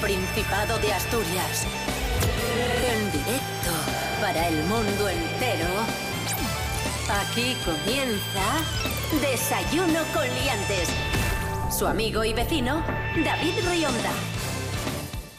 Principado de Asturias. En directo para el mundo entero. Aquí comienza Desayuno con Liantes. Su amigo y vecino, David Rionda.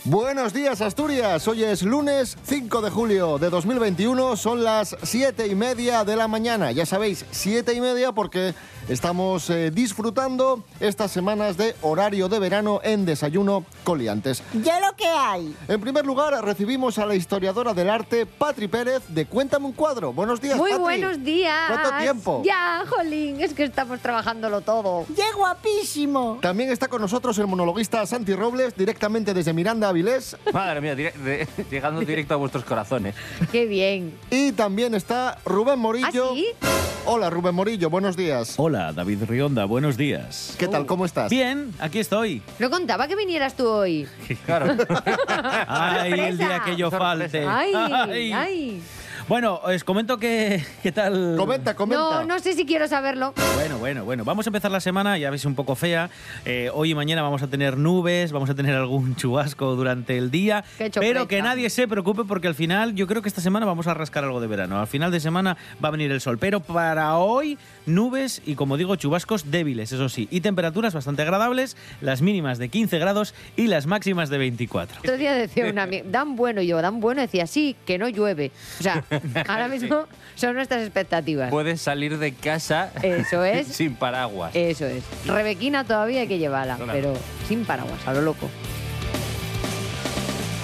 Buenos días Asturias, hoy es lunes 5 de julio de 2021, son las 7 y media de la mañana, ya sabéis, 7 y media porque estamos eh, disfrutando estas semanas de horario de verano en Desayuno Coliantes. Ya lo que hay. En primer lugar recibimos a la historiadora del arte Patri Pérez de Cuéntame un cuadro. Buenos días, Muy Patri. buenos días. ¿Cuánto tiempo? Ya, jolín, es que estamos trabajándolo todo. ¡Qué guapísimo! También está con nosotros el monologuista Santi Robles, directamente desde Miranda, Avilés. Madre mía, dire- de- llegando directo a vuestros corazones. Qué bien. Y también está Rubén Morillo. ¿Ah, sí? Hola, Rubén Morillo, buenos días. Hola, David Rionda, buenos días. ¿Qué tal? ¿Cómo estás? Bien, aquí estoy. No contaba que vinieras tú hoy. Claro. Ay, el día que yo falte. Ay, Ay. ay. Bueno, os comento que qué tal. Comenta, comenta. No, no sé si quiero saberlo. Bueno, bueno, bueno. Vamos a empezar la semana, ya veis un poco fea. Eh, hoy y mañana vamos a tener nubes, vamos a tener algún chubasco durante el día. Pero que nadie se preocupe porque al final yo creo que esta semana vamos a rascar algo de verano. Al final de semana va a venir el sol. Pero para hoy, nubes y como digo, chubascos débiles, eso sí. Y temperaturas bastante agradables, las mínimas de 15 grados y las máximas de 24. Otro día decía una amiga, dan bueno, y yo, dan bueno, decía, sí, que no llueve. O sea, ahora mismo son nuestras expectativas. Puedes salir de casa Eso es. sin paraguas. Eso es. Rebequina todavía hay que llevarla, Claro. pero sin paraguas, a lo loco.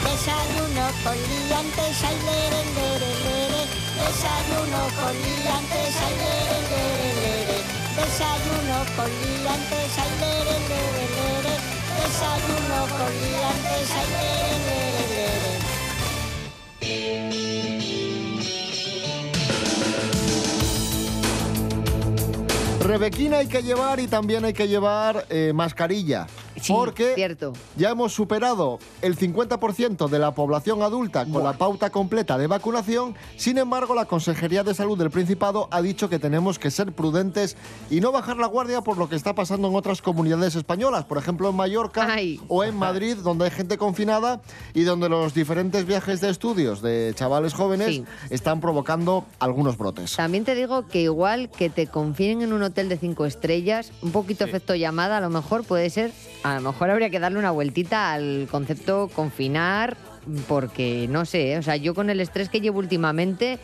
Desayuno con liantes, ay, lere, lere, lere. Desayuno con liantes, ay, lere, lere, lere. Desayuno con liantes, ay, lere, lere, lere. Desayuno con liantes, ay, lere, lere, Rebequina hay que llevar y también hay que llevar eh, mascarilla. Sí, porque cierto. ya hemos superado el 50% de la población adulta con la pauta completa de vacunación. Sin embargo, la Consejería de Salud del Principado ha dicho que tenemos que ser prudentes y no bajar la guardia por lo que está pasando en otras comunidades españolas, por ejemplo en Mallorca Ay. o en Madrid, donde hay gente confinada y donde los diferentes viajes de estudios de chavales jóvenes Sí. están provocando algunos brotes. También te digo que igual que te confinen en un hotel de cinco estrellas, un poquito efecto llamada, a lo mejor puede ser, a lo mejor habría que darle una vueltita al concepto confinar, porque no sé, ¿eh? o sea, yo con el estrés que llevo últimamente,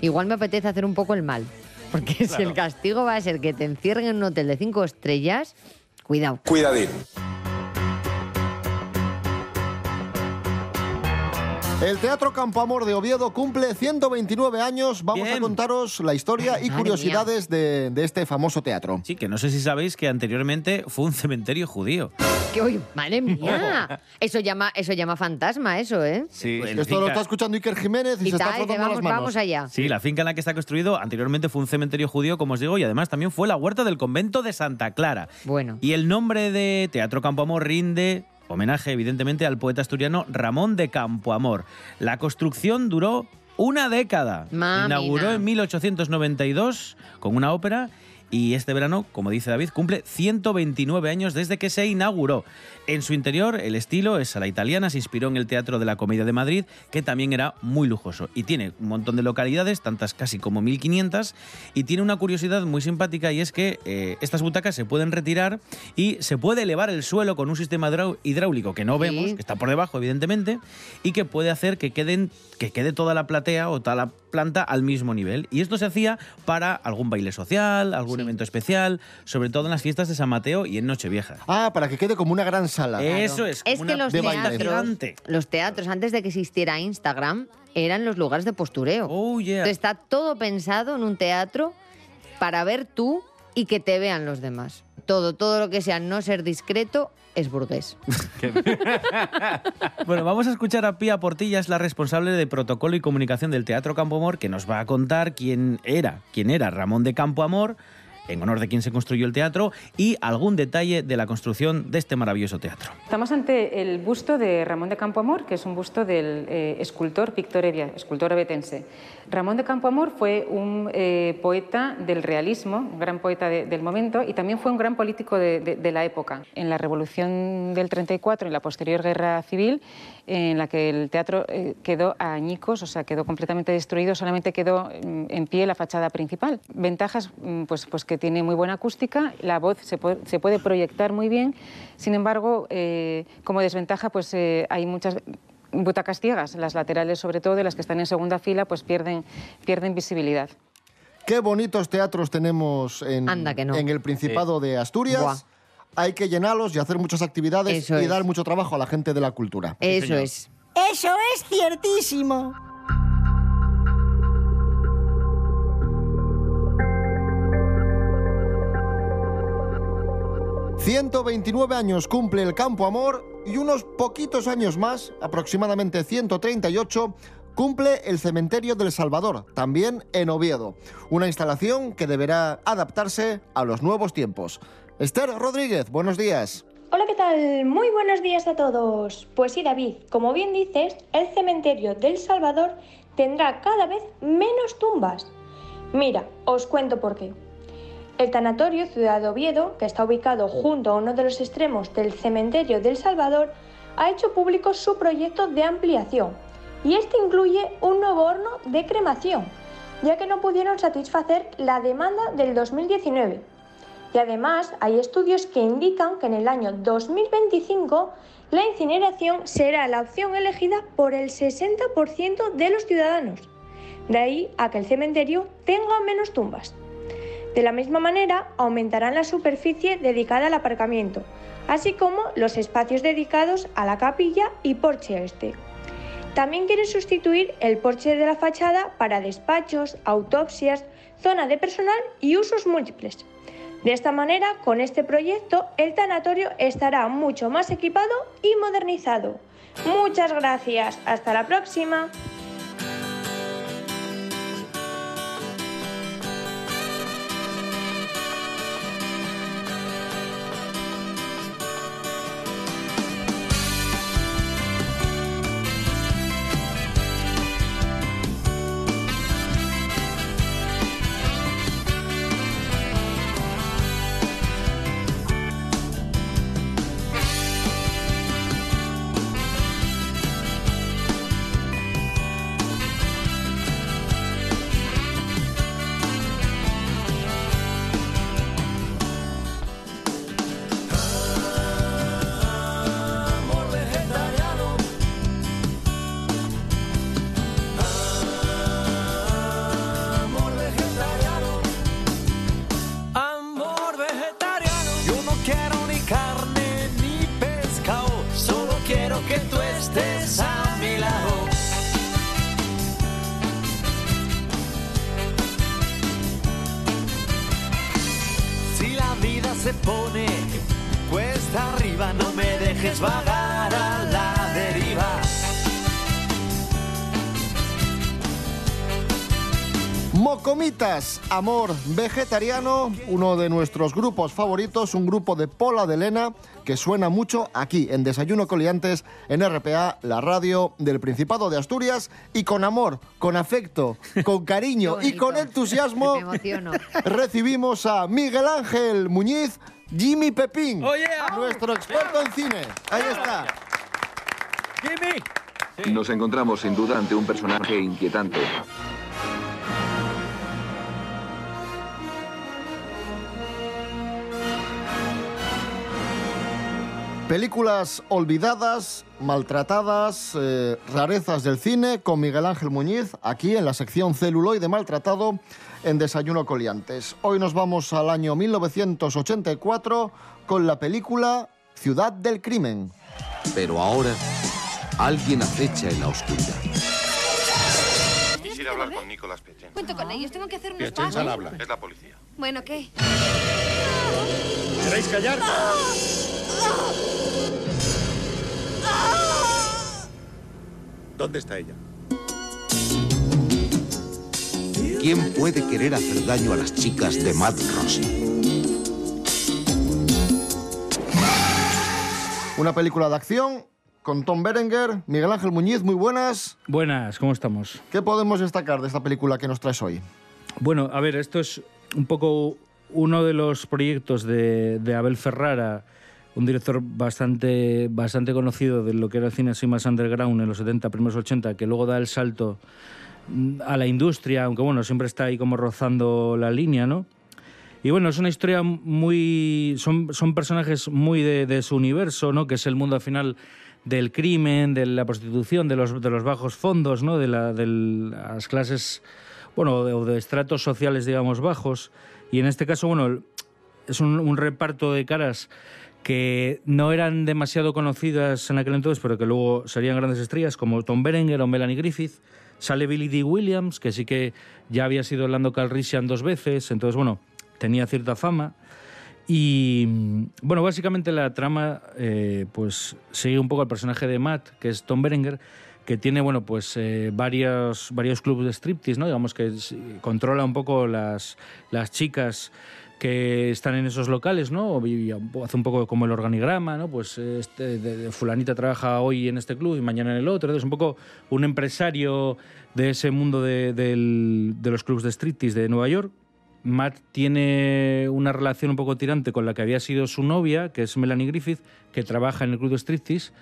igual me apetece hacer un poco el mal. Porque si el castigo va a ser que te encierren en un hotel de cinco estrellas, cuidado. Cuidadín. El Teatro Campo Amor de Oviedo cumple 129 años. Vamos a contaros la historia y Madre curiosidades de, de este famoso teatro. Sí, que no sé si sabéis que anteriormente fue un cementerio judío. Que hoy, madre mía, eso llama, eso llama fantasma, eso, ¿eh? Sí. Esto lo está escuchando Iker Jiménez y, Y se está frotando vamos, las manos. vamos allá. Sí, la finca en la que está construido anteriormente fue un cementerio judío, como os digo, y además también fue la huerta del convento de Santa Clara. Bueno. Y el nombre de Teatro Campoamor rinde homenaje, evidentemente, al poeta asturiano Ramón de Campoamor. La construcción duró una década. Mamina. Inauguró en 1892 con una ópera. Y este verano, como dice David, cumple 129 años desde que se inauguró. En su interior, el estilo es a la italiana, se inspiró en el Teatro de la Comedia de Madrid, que también era muy lujoso. Y tiene un montón de localidades, tantas casi como 1500, y tiene una curiosidad muy simpática y es que eh, estas butacas se pueden retirar y se puede elevar el suelo con un sistema hidráulico que no Sí. vemos, que está por debajo, evidentemente, y que puede hacer que, queden, que quede toda la platea o toda la planta al mismo nivel. Y esto se hacía para algún baile social, algún Sí. evento especial, sobre todo en las fiestas de San Mateo y en Nochevieja. Ah, para que quede como una gran sala. Eso es. Es como que una los teatros, los teatros, antes de que existiera Instagram, eran los lugares de postureo. Oh, yeah. Entonces, está todo pensado en un teatro para ver tú y que te vean los demás. Todo, todo lo que sea no ser discreto es burgués. Bueno, vamos a escuchar a Pía Portilla, es la responsable de protocolo y comunicación del Teatro Campo Amor, que nos va a contar quién era, quién era Ramón de Campo Amor en honor de quien se construyó el teatro y algún detalle de la construcción de este maravilloso teatro. Estamos ante el busto de Ramón de Campoamor, que es un busto del eh, escultor Víctor Evia, escultor abetense. Ramón de Campoamor fue un eh, poeta del realismo, un gran poeta de- del momento y también fue un gran político de, la época. En la Revolución del 34 y la posterior Guerra Civil, en la que el teatro eh, quedó a añicos, o sea, quedó completamente destruido, solamente quedó mm, en pie la fachada principal. Ventajas, mm, pues, pues que tiene muy buena acústica, la voz se puede, se puede proyectar muy bien, sin embargo, eh, como desventaja, pues eh, hay muchas butacas ciegas, las laterales sobre todo, de las que están en segunda fila, pues pierden, pierden visibilidad. Qué bonitos teatros tenemos en, Anda que no. en el Principado de Asturias. Buah. Hay que llenarlos y hacer muchas actividades Eso y es. dar mucho trabajo a la gente de la cultura. Eso señor. es. Eso es ciertísimo. 129 años cumple el Campo Amor y unos poquitos años más, aproximadamente 138, cumple el Cementerio del Salvador, también en Oviedo. Una instalación que deberá adaptarse a los nuevos tiempos. Esther Rodríguez, buenos días. Hola, ¿qué tal? Muy buenos días a todos. Pues sí, David, como bien dices, el cementerio del Salvador tendrá cada vez menos tumbas. Mira, os cuento por qué. El tanatorio Ciudad de Oviedo, que está ubicado junto a uno de los extremos del cementerio del Salvador, ha hecho público su proyecto de ampliación y este incluye un nuevo horno de cremación, ya que no pudieron satisfacer la demanda del 2019. Y además hay estudios que indican que en el año 2025 la incineración será la opción elegida por el 60% de los ciudadanos. De ahí a que el cementerio tenga menos tumbas. De la misma manera, aumentarán la superficie dedicada al aparcamiento, así como los espacios dedicados a la capilla y porche este. También quiere sustituir el porche de la fachada para despachos, autopsias, zona de personal y usos múltiples. De esta manera, con este proyecto, el tanatorio estará mucho más equipado y modernizado. Muchas gracias. Hasta la próxima. La vida se pone cuesta arriba, no me dejes vagar Mocomitas, Amor Vegetariano, uno de nuestros grupos favoritos, un grupo de Pola de Lena que suena mucho aquí en Desayuno Coliantes en RPA, la radio del Principado de Asturias y con amor, con afecto, con cariño y con entusiasmo recibimos a Miguel Ángel Muñiz, Jimmy Pepín, ¡Oh, yeah! nuestro experto en cine. Ahí está. ¡Jimmy! Nos encontramos sin duda ante un personaje inquietante. Películas olvidadas, maltratadas, eh, rarezas del cine con Miguel Ángel Muñiz, aquí en la sección celuloide maltratado en Desayuno Coliantes. Hoy nos vamos al año 1984 con la película Ciudad del Crimen. Pero ahora, alguien acecha en la oscuridad. Quisiera hablar con Nicolás Pechen. Cuento con ellos, tengo que hacer unos al habla. Es la policía. Bueno, ¿qué? ¿Queréis callar? ¿Dónde está ella? ¿Quién puede querer hacer daño a las chicas de Mad Rossi? Una película de acción con Tom Berenger, Miguel Ángel Muñiz, muy buenas. Buenas, ¿cómo estamos? ¿Qué podemos destacar de esta película que nos traes hoy? Bueno, a ver, esto es un poco uno de los proyectos de, de Abel Ferrara, un director bastante, bastante conocido de lo que era el cine así más underground en los 70, primeros 80, que luego da el salto mm, a la industria, aunque bueno, siempre está ahí como rozando la línea, ¿no? Y bueno, es una historia muy... Son, son personajes muy de, de su universo, ¿no? Que es el mundo al final del crimen, de la prostitución, de los, de los bajos fondos, ¿no? de, la, de las clases, bueno, o de, estratos sociales, digamos, bajos. Y en este caso, bueno, es un, reparto de caras que no eran demasiado conocidas en aquel entonces, pero que luego serían grandes estrellas, como Tom Berenger o Melanie Griffith. Sale Billy D. Williams, que sí que ya había sido Orlando Calrissian dos veces, entonces, bueno, tenía cierta fama. Y bueno, básicamente la trama eh, pues sigue un poco al personaje de Matt, que es Tom Berenger, que tiene bueno pues eh, varios, varios clubes de striptease, ¿no? digamos que controla un poco las, las chicas que están en esos locales, ¿no? Y hace un poco como el organigrama, ¿no? Pues este, de, de fulanita trabaja hoy en este club y mañana en el otro. Es un poco un empresario de ese mundo de, los clubes de striptease de Nueva York Matt tiene una relación un poco tirante con la que había sido su novia, que es Melanie Griffith, que trabaja en el club de striptease.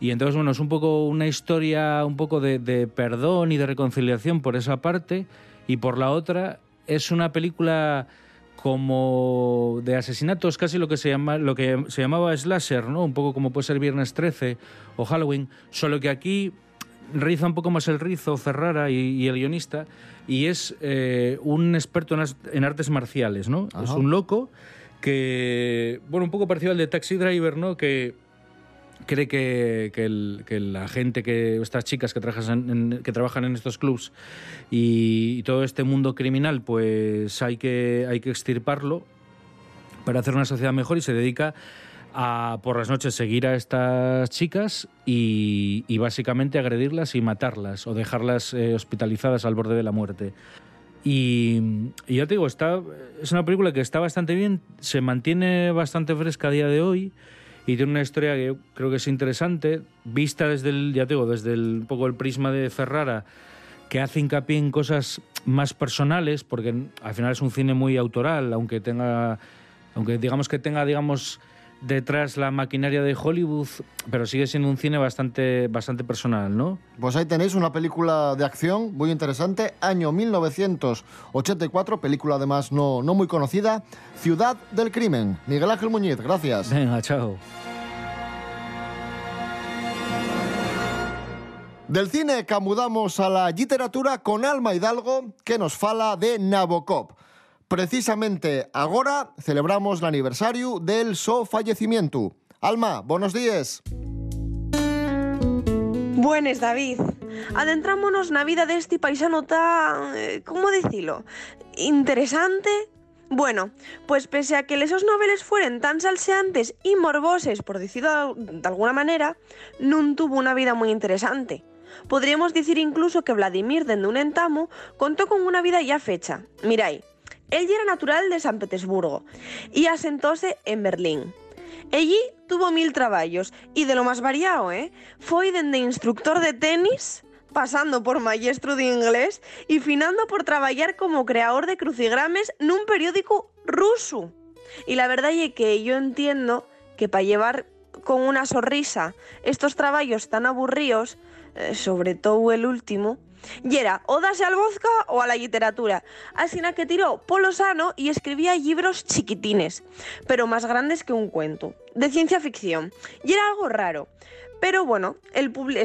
Y entonces, bueno, es un poco una historia un poco de, perdón y de reconciliación por esa parte. Y por la otra, es una película como de asesinatos, casi lo que se, llama, lo que se llamaba slasher, ¿no? Un poco como puede ser Viernes 13 o Halloween. Solo que aquí riza un poco más el rizo Ferrara y, y el guionista y es eh, un experto en, en, artes marciales, ¿no? Ajá. Es un loco que, bueno, un poco parecido al de Taxi Driver, ¿no? Que cree que, que, el, que la gente, que estas chicas que trabajan en, que trabajan en estos clubs y, y, todo este mundo criminal, pues hay que, hay que extirparlo para hacer una sociedad mejor y se dedica a por las noches seguir a estas chicas y, y básicamente agredirlas y matarlas o dejarlas eh, hospitalizadas al borde de la muerte. Y, y, ya te digo, está, es una película que está bastante bien, se mantiene bastante fresca a día de hoy y tiene una historia que yo creo que es interesante, vista desde el, ya te digo, desde el, un poco el prisma de Ferrara, que hace hincapié en cosas más personales, porque al final es un cine muy autoral, aunque tenga, aunque digamos que tenga, digamos, detrás la maquinaria de Hollywood, pero sigue siendo un cine bastante, bastante personal, ¿no? Pues ahí tenéis una película de acción muy interesante, año 1984, película además no, no muy conocida, Ciudad del Crimen. Miguel Ángel Muñiz, gracias. Venga, chao. Del cine camudamos a la literatura con Alma Hidalgo, que nos fala de Nabokov. Precisamente agora celebramos l'aniversario del so fallecimiento. Alma, buenos días. Buenas, David. Adentrámonos na vida deste paisano tan... Eh, ¿Cómo decirlo? Interesante. Bueno, pues pese a que esos noveles fueran tan salseantes y morboses, por decirlo de alguna manera, non tuvo una vida muy interesante. Podríamos decir incluso que Vladimir, dende un entamo, contó con una vida ya fecha. Mirai, él era natural de San Petersburgo y asentóse en Berlín. Allí tuvo mil trabajos y de lo más variado, ¿eh? Fue desde instructor de tenis, pasando por maestro de inglés y finando por trabajar como creador de crucigrames en un periódico ruso. Y la verdad es que yo entiendo que para llevar con una sonrisa estos trabajos tan aburridos, eh, sobre todo el último, y era o dase al vodka o a la literatura. Así que tiró polo sano y escribía libros chiquitines, pero más grandes que un cuento, de ciencia ficción. Y era algo raro. Pero bueno,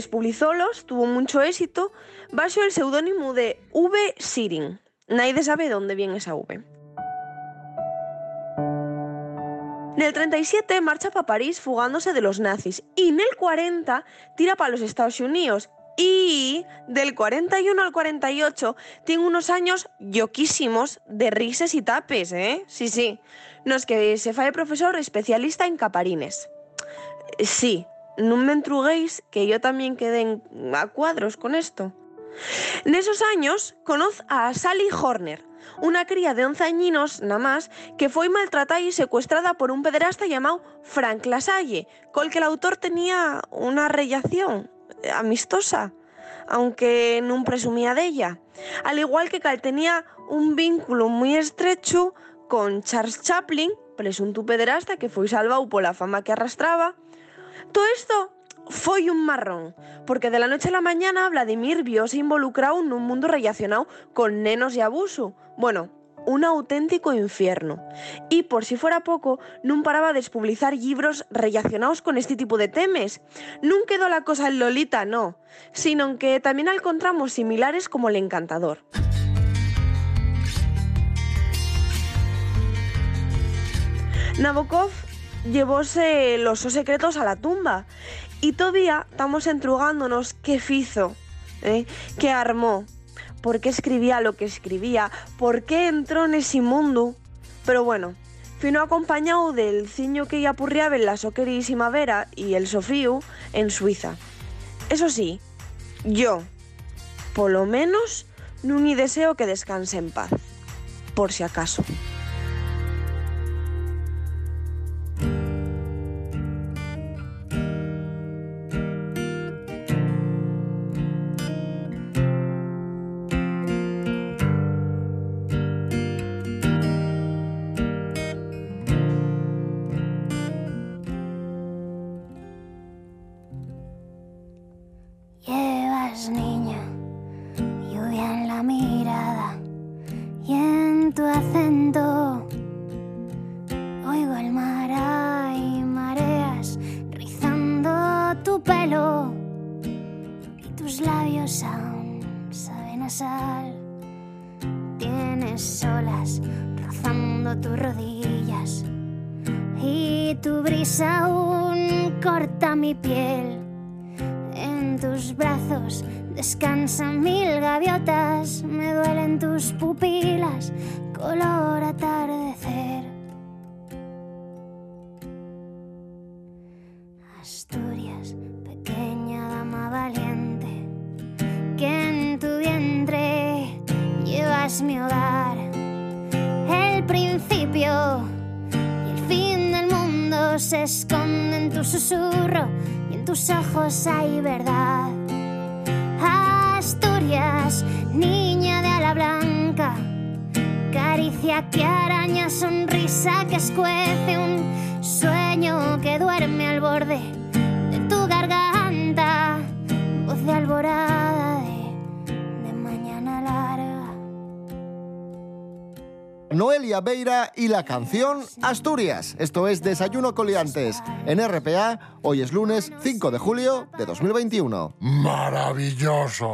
publizólos, tuvo mucho éxito, bajo el seudónimo de V. Siring. Nadie sabe dónde viene esa V. En el 37 marcha para París fugándose de los nazis y en el 40 tira para los Estados Unidos y del 41 al 48 tiene unos años yoquísimos de rises y tapes, ¿eh? Sí, sí. No es que se fae profesor especialista en caparines. Sí, no me entruguéis que yo también quedé en, a cuadros con esto. En esos años conoz a Sally Horner, una cría de 11 añinos nada más que foi maltratada y secuestrada por un pederasta llamado Frank Lasalle, col que el autor tenía una relación amistosa, aunque non presumía d'ella. Al igual que cal tenía un vínculo muy estrecho con Charles Chaplin, presunto pederasta que foi salvado pola fama que arrastraba. Todo esto foi un marrón, porque de la noche a la mañana Vladimir viose involucrado nun mundo relacionado con nenos e abuso. Bueno, un auténtico infierno. Y por si fuera poco, non paraba de publicar libros relacionados con este tipo de temes. Non quedó la cosa en Lolita, no, sino que también encontramos similares como El Encantador. Nabokov llevóse los secretos a la tumba y todavía estamos entrugándonos qué fizo, ¿eh? qué armó, por qué escribía lo que escribía, por qué entró en ese mundo. Pero bueno, fino acompañado del ciño que ya purriaba en la so queridísima Vera y el Sofíu en Suiza. Eso sí, yo, por lo menos, no ni deseo que descanse en paz, por si acaso. Rodillas y tu brisa aún corta mi piel. En tus brazos descansan mil gaviotas, me duelen tus pupilas, color atardecer. Asturias, pequeña dama valiente, que en tu vientre llevas mi hogar, y el fin del mundo se esconde en tu susurro y en tus ojos hay verdad. Asturias, niña de ala blanca, caricia que araña, sonrisa que escuece, un sueño que duerme al borde de tu garganta, voz de alborada Noelia Beira y la canción Asturias. Esto es Desayuno Coliantes en RPA. Hoy es lunes 5 de julio de 2021. Maravilloso.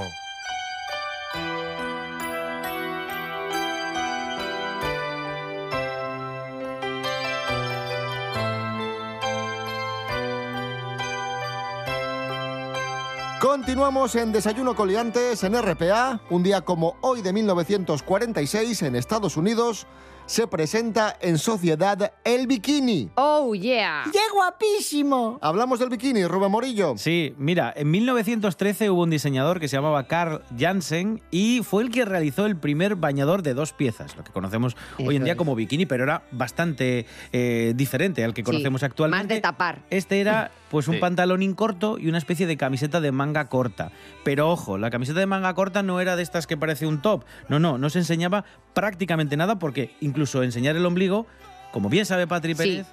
Continuamos en Desayuno Coliantes en RPA. Un día como hoy de 1946 en Estados Unidos se presenta en sociedad el bikini. Oh, yeah. ¡Qué guapísimo! Hablamos del bikini, Rubén Morillo. Sí, mira, en 1913 hubo un diseñador que se llamaba Carl Jansen y fue el que realizó el primer bañador de dos piezas, lo que conocemos hoy en día es. como bikini, pero era bastante eh, diferente al que conocemos Sí, actualmente. Más de tapar. Este era pues un Sí. pantalón corto y una especie de camiseta de manga corta. Pero ojo, la camiseta de manga corta no era de estas que parece un top. No, no, no se enseñaba prácticamente nada porque incluso enseñar el ombligo, como bien sabe Patri Sí. Pérez,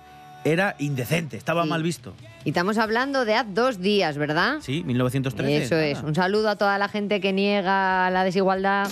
era indecente, estaba Sí. mal visto. Y estamos hablando de hace dos días, ¿verdad? Sí, 1913. Eso es. nada. Un saludo a toda la gente que niega la desigualdad.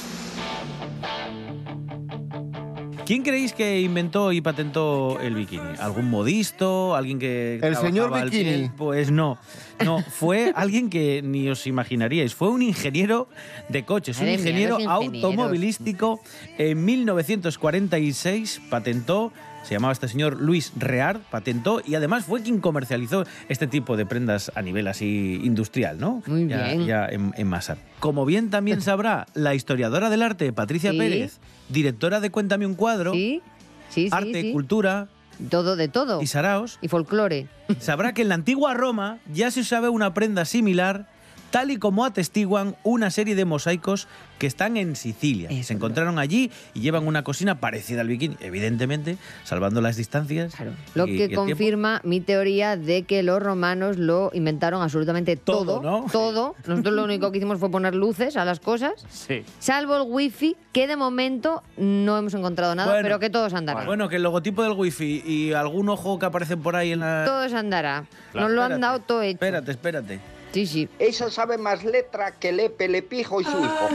¿Quién creéis que inventó y patentó el bikini? ¿Algún modisto? ¿Alguien que El señor el bikini. piel? Pues no. No, fue alguien que ni os imaginaríais. Fue un ingeniero de coches, un ingeniero automovilístico. En 1946 patentó, se llamaba este señor Luis Reard, patentó y además fue quien comercializó este tipo de prendas a nivel así industrial, ¿no? Muy ya, bien. ya en, en masa. Como bien también sabrá la historiadora del arte, Patricia Sí. Pérez, directora de Cuéntame un cuadro, Sí, sí, sí. arte, cultura Todo de todo. y saraos, Y folclore. sabrá que en la antigua Roma ya se usaba una prenda similar tal y como atestiguan una serie de mosaicos que están en Sicilia. Se encontraron allí y llevan una cocina parecida al bikini, evidentemente, salvando las distancias. Lo y- y que el tiempo. confirma mi teoría de que los romanos lo inventaron absolutamente todo. Todo, ¿no? Todo. Nosotros lo único que hicimos fue poner luces a las cosas, Sí. salvo el wifi, que de momento no hemos encontrado nada, Bueno, pero que todos andará. Bueno, que el logotipo del wifi y algún ojo que aparece por ahí en la... Todos andará. Claro, Nos lo han dado todo hecho. Espérate, espérate. Sí, sí. Ella sabe más letra que Lepe, Lepijo y su hijo.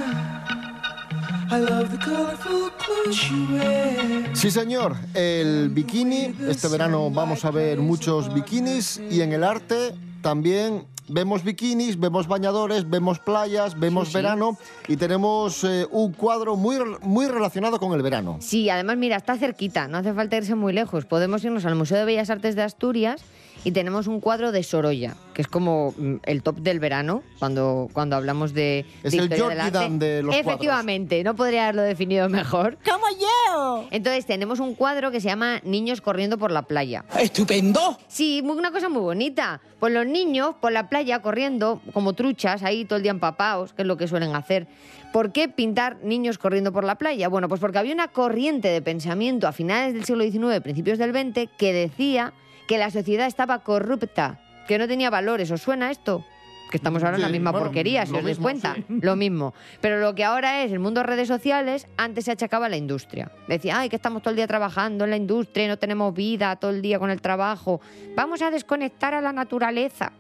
Sí, señor. El bikini. Este verano vamos a ver muchos bikinis y en el arte también vemos bikinis, vemos bañadores, vemos playas, vemos verano y tenemos eh, un cuadro muy, muy relacionado con el verano. Sí, además, mira, está cerquita, no hace falta irse muy lejos. Podemos irnos al Museo de Bellas Artes de Asturias y tenemos un cuadro de Sorolla, que es como mm, el top del verano, cuando, cuando hablamos de, Es de el arte. Dan de los cuadros. Efectivamente, no podría haberlo definido mejor. ¡Como yo! Entonces, tenemos un cuadro que se llama Niños corriendo por la playa. ¡Estupendo! Sí, una cosa muy bonita. Pues los niños por la playa corriendo como truchas, ahí todo el día empapados, que es lo que suelen hacer. ¿Por qué pintar niños corriendo por la playa? Bueno, pues porque había una corriente de pensamiento a finales del siglo XIX, principios del XX, que decía que la sociedad estaba corrupta, que no tenía valores. ¿Os suena esto? Que estamos ahora en la Sí, misma bueno, porquería, si os dais mismo, cuenta. sí. Lo mismo. Pero lo que ahora es el mundo de redes sociales, antes se achacaba a la industria. Decía, ay, que estamos todo el día trabajando en la industria y no tenemos vida todo el día con el trabajo. Vamos a desconectar a la naturaleza.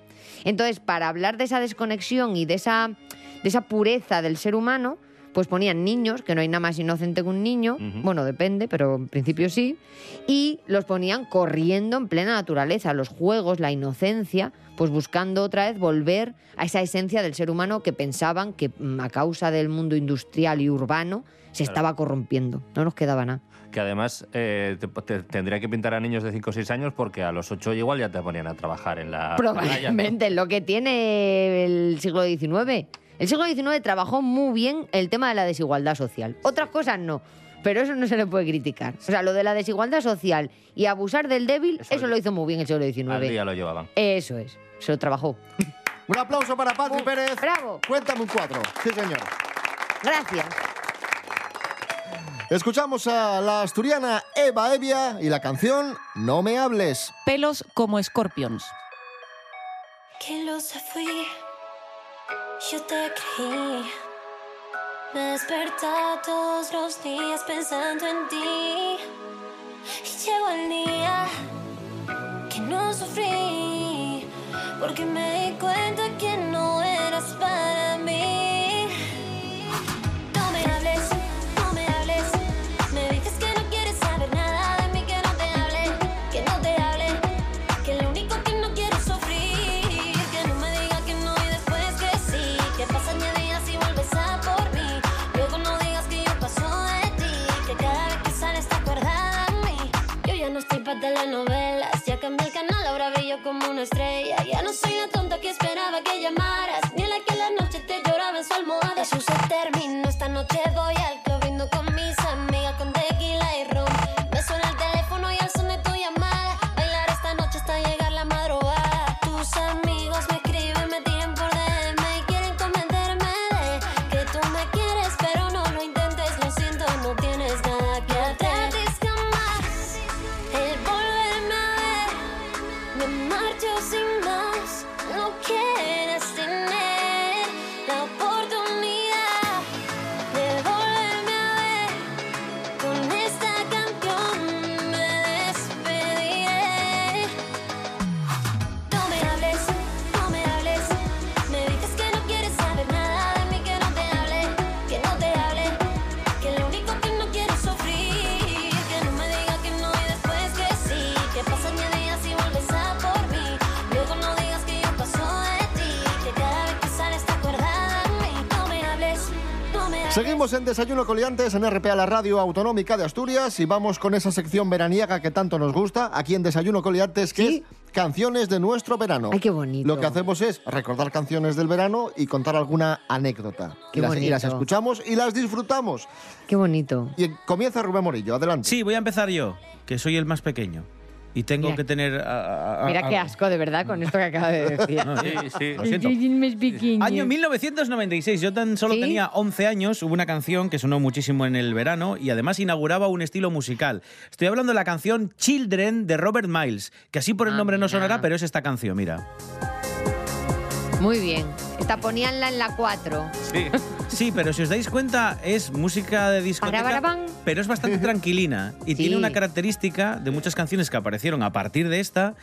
Entonces, para hablar de esa desconexión y de esa, de esa pureza del ser humano, pues ponían niños, que no hay nada más inocente que un niño, bueno, depende, pero en principio sí, y los ponían corriendo en plena naturaleza, los juegos, la inocencia, pues buscando otra vez volver a esa esencia del ser humano que pensaban que mm, a causa del mundo industrial y urbano se Claro. estaba corrompiendo, no nos quedaba nada. Que además eh, te- te- tendría que pintar a niños de 5 o 6 años porque a los 8 igual ya te ponían a trabajar en la playa. Probablemente lo que tiene el siglo XIX. El siglo XIX trabajó muy bien el tema de la desigualdad social. Otras cosas no, pero eso no se le puede criticar. O sea, lo de la desigualdad social y abusar del débil, eso, lo hizo muy bien el siglo Al XIX. día lo llevaban. Eso es, se lo trabajó. Un aplauso para Patri Pérez. ¡Bravo! Cuéntame un cuadro. Sí, señor. Gracias. Escuchamos a la asturiana Eva Evia y la canción No me hables. Pelos como Scorpions. Que lo se fui, yo te creí. Me despertaba todos los días pensando en ti. Y llegó el día que no sufrí, porque me di cuenta que no Ya cambié el canal, ahora brillo como una estrella. Ya no soy la tonta que esperaba que llamaras Ni la que la noche te lloraba en su almohada. Eso se terminó, esta noche voy al Seguimos en Desayuno Coliantes en RPA, la radio autonómica de Asturias, y vamos con esa sección veraniega que tanto nos gusta, aquí en Desayuno Coliantes, que es canciones de nuestro verano. Ay, qué bonito. Lo que hacemos es recordar canciones del verano y contar alguna anécdota. Qué y, las, y las escuchamos y las disfrutamos. Qué bonito. Y comienza Rubén Morillo, adelante. Sí, voy a empezar yo, que soy el más pequeño. Y tengo Mira. que tener... a- a- a- Mira qué asco, de verdad, con esto que acaba de decir. No, sí, sí, lo siento. Año 1996, yo tan solo ¿Sí? tenía 11 años, hubo una canción que sonó muchísimo en el verano y además inauguraba un estilo musical. Estoy hablando de la canción Children de Robert Miles, que así por el Ah, nombre no sonará, pero es esta canción, mira. Muy bien. Esta poníanla en la 4. Sí. Sí, pero si os dais cuenta, es música de discoteca, Parabarabán. pero es bastante tranquilina y Sí. tiene una característica de muchas canciones que aparecieron a partir de esta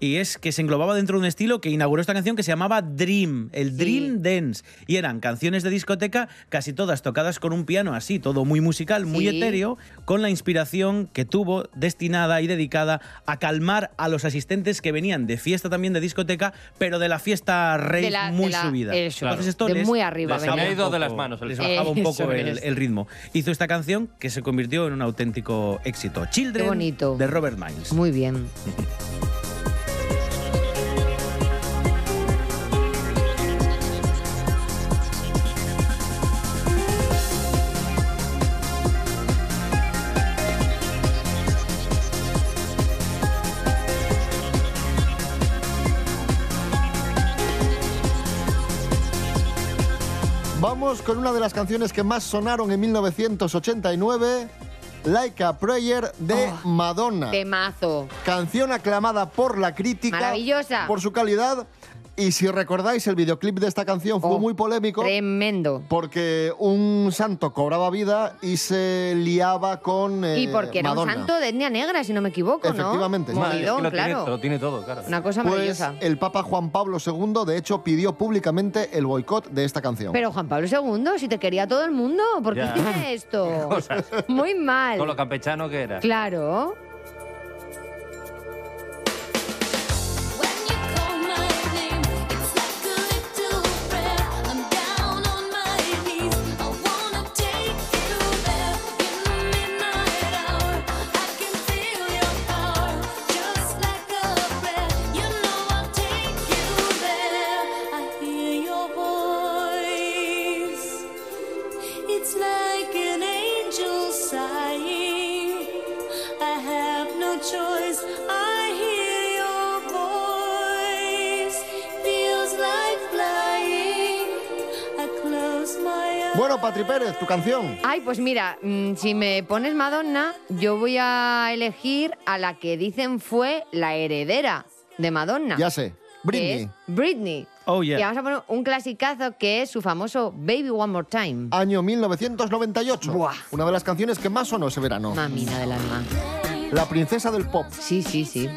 y es que se englobaba dentro de un estilo que inauguró esta canción que se llamaba Dream, el Dream Dance, y eran canciones de discoteca casi todas tocadas con un piano así, todo muy musical, muy Sí. etéreo, con la inspiración que tuvo destinada y dedicada a calmar a los asistentes que venían de fiesta también de discoteca, pero de la fiesta la- muy de la- subida. eso, Entonces esto de les- muy arriba les bajaba había un ido de poco- las manos el Les bajaba un poco el, ritmo. Hizo esta canción que se convirtió en un auténtico éxito. Children Qué bonito. de Robert Miles. Muy bien. con una de las canciones que más sonaron en 1989, Like a Prayer de Oh. Madonna. Temazo. Canción aclamada por la crítica. Maravillosa. Por su calidad. Y si recordáis, el videoclip de esta canción fue Oh, muy polémico. Tremendo. Porque un santo cobraba vida y se liaba con eh, y porque era Madonna. un santo de etnia negra, si no me equivoco, ¿no? Efectivamente, es que Movidón, lo, tiene, claro. lo tiene todo, claro. Una cosa Pues maravillosa. el Papa Juan Pablo II, de hecho, pidió públicamente el boicot de esta canción. Pero Juan Pablo II, si te quería todo el mundo, ¿por qué hiciste esto? Muy mal. Con lo campechano que era. Claro. Bueno, Patri Pérez, tu canción. Ay, pues mira, mm, si me pones Madonna, yo voy a elegir a la que dicen fue la heredera de Madonna. Ya sé, que Britney. es Britney. Oh, yeah. Y vamos a poner un clasicazo que es su famoso Baby One More Time. Año 1998. Buah. Una de las canciones que más sonó ese verano. Mamina del alma. La princesa del pop. Sí, sí, sí.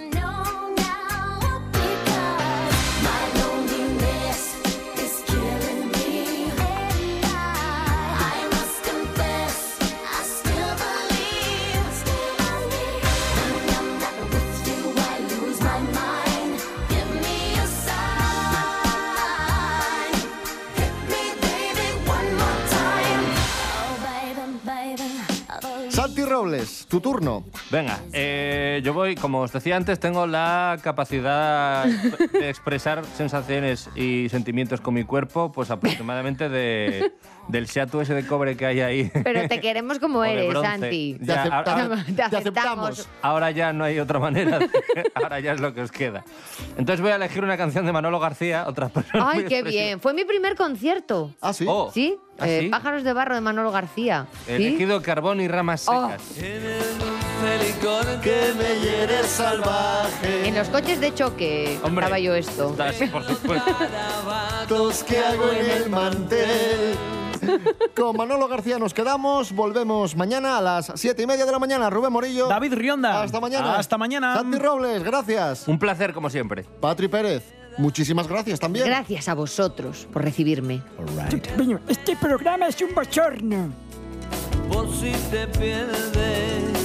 Tu turno. Venga, eh, yo voy, como os decía antes, tengo la capacidad de expresar sensaciones y sentimientos con mi cuerpo, pues aproximadamente de, del Seatu ese de cobre que hay ahí. Pero te queremos como eres. Santi. Ya, Te ahora- aceptamos. Te. Ahora ya no hay otra manera, de- ahora ya es lo que os queda. Entonces voy a elegir una canción de Manolo García, otra persona. Ay, qué bien. Fue mi primer concierto. Ah, sí. Oh, ¿Sí? ¿ah, Eh? Pájaros de barro de Manolo García. He ¿Sí? elegido carbón y ramas Oh. Que me hiere salvaje. En los coches de choque Hombre. cantaba yo esto. Sí, por supuesto. Que hago en el mantel. Con Manolo García nos quedamos. Volvemos mañana a las siete y media de la mañana. Rubén Morillo. David Rionda. Hasta mañana. Hasta mañana. Santi Robles, gracias. Un placer, como siempre. Patri Pérez, muchísimas gracias también. Gracias a vosotros por recibirme. Bueno, este programa es un bochorno. Por si te pierdes.